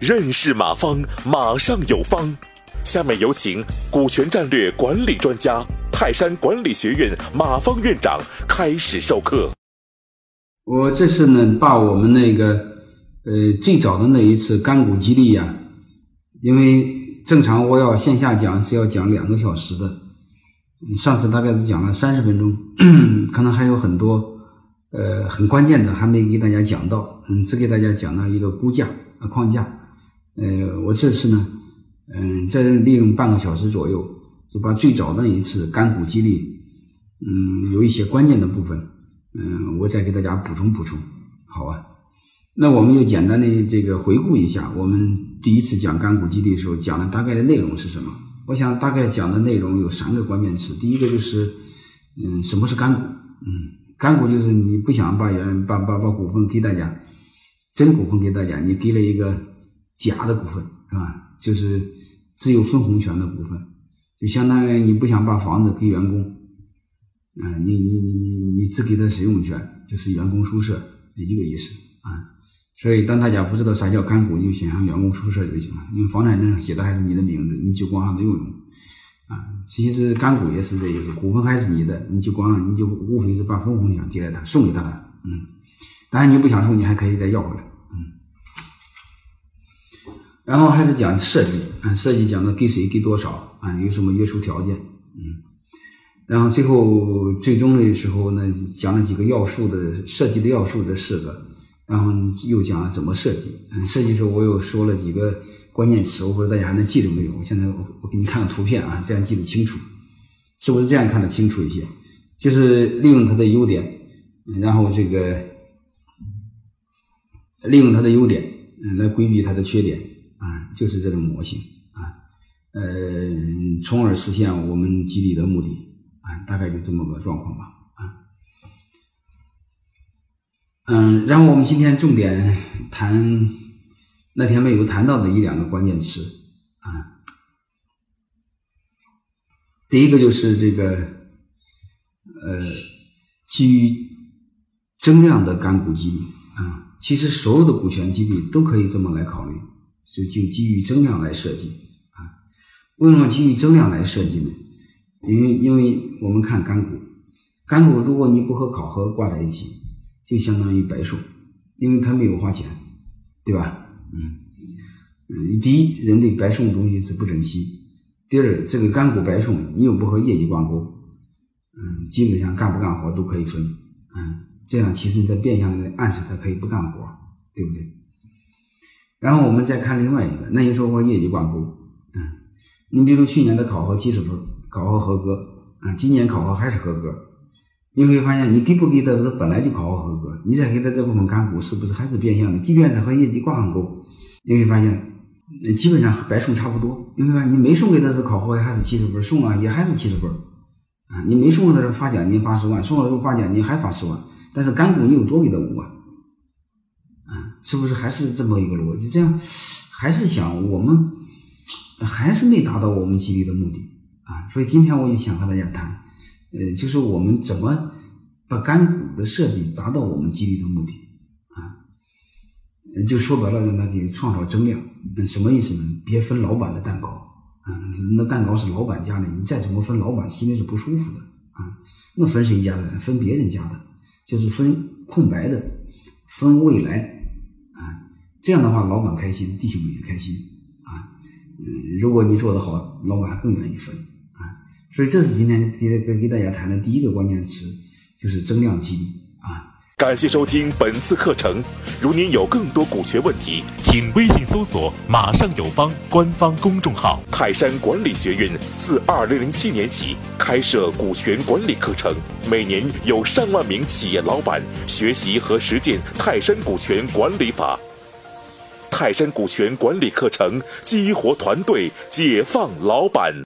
认识马方，马上有方。下面有请股权战略管理专家、泰山管理学院马方院长开始授课。我这次呢，把我们那个呃最早的那一次干股激励呀，因为正常我要线下讲是要讲两个小时的，上次大概是讲了三十分钟，可能还有很多呃很关键的还没给大家讲到，嗯，只给大家讲了一个估价啊框架，呃，我这次呢。嗯，再利用半个小时左右，就把最早的一次干股激励，嗯，有一些关键的部分，嗯，我再给大家补充补充，好吧？那我们就简单的这个回顾一下，我们第一次讲干股激励的时候讲的大概的内容是什么？我想大概讲的内容有三个关键词，第一个就是，嗯，什么是干股？嗯，干股就是你不想把原把把把股份给大家，真股份给大家，你给了一个假的股份，是吧？就是只有分红权的股份，就相当于你不想把房子给员工，啊，你你你你你只给他使用权，就是员工宿舍一个意思啊。所以当大家不知道啥叫干股，你就想象员工宿舍就行了，因为房产证上写的还是你的名字，你就光让他用用啊。其实干股也是这意思，股份还是你的，你就光你就无非是把分红权给了他，送给他了，嗯。当然你不想送，你还可以再要回来。嗯然后还是讲设计，啊，设计讲的给谁给多少，啊，有什么约束条件，嗯，然后最后最终的时候呢，讲了几个要素的设计的要素这四个，然后又讲了怎么设计，嗯，设计时候我又说了几个关键词，我不知道大家还能记得没有？我现在我我给你看个图片啊，这样记得清楚，是不是这样看得清楚一些？就是利用它的优点，然后这个利用它的优点，来规避它的缺点。啊，就是这种模型啊，呃，从而实现我们激励的目的啊，大概就这么个状况吧啊。嗯，然后我们今天重点谈那天没有谈到的一两个关键词啊。第一个就是这个呃，基于增量的干股激励啊，其实所有的股权激励都可以这么来考虑。就就基于增量来设计啊？为什么基于增量来设计呢？因为因为我们看干股，干股如果你不和考核挂在一起，就相当于白送，因为他没有花钱，对吧？嗯嗯，第一，人对白送的东西是不珍惜；第二，这个干股白送，你又不和业绩挂钩，嗯，基本上干不干活都可以分，嗯，这样其实你在变相的暗示他可以不干活，对不对？然后我们再看另外一个，那你说我业绩挂钩，嗯，你比如去年的考核七十分，考核合格，啊，今年考核还是合格，你会发现你给不给他，他本来就考核合格，你再给他这部分干股，是不是还是变相的？即便是和业绩挂上钩，你会发现，基本上白送差不多。你会发现，你没送给他是考核还是七十分，送了也还是七十分，啊，你没送给他是发奖金八十万，送了之后发奖金还发十万，但是干股你又多给他五万。啊是不是还是这么一个逻辑？这样还是想我们还是没达到我们激励的目的啊！所以今天我就想和大家谈，呃，就是我们怎么把干股的设计达到我们激励的目的啊？就说白了，让他给创造增量。那什么意思呢？别分老板的蛋糕啊！那蛋糕是老板家的，你再怎么分，老板心里是不舒服的啊！那分谁家的？分别人家的，就是分空白的，分未来啊。这样的话，老板开心，弟兄们也开心啊。嗯，如果你做得好，老板更愿意分。所以，这是今天给给给大家谈的第一个关键词，就是增量激励啊。感谢收听本次课程。如您有更多股权问题，请微信搜索“马上有方”官方公众号。泰山管理学院自二零零七年起开设股权管理课程，每年有上万名企业老板学习和实践泰山股权管理法。泰山股权管理课程，激活团队，解放老板。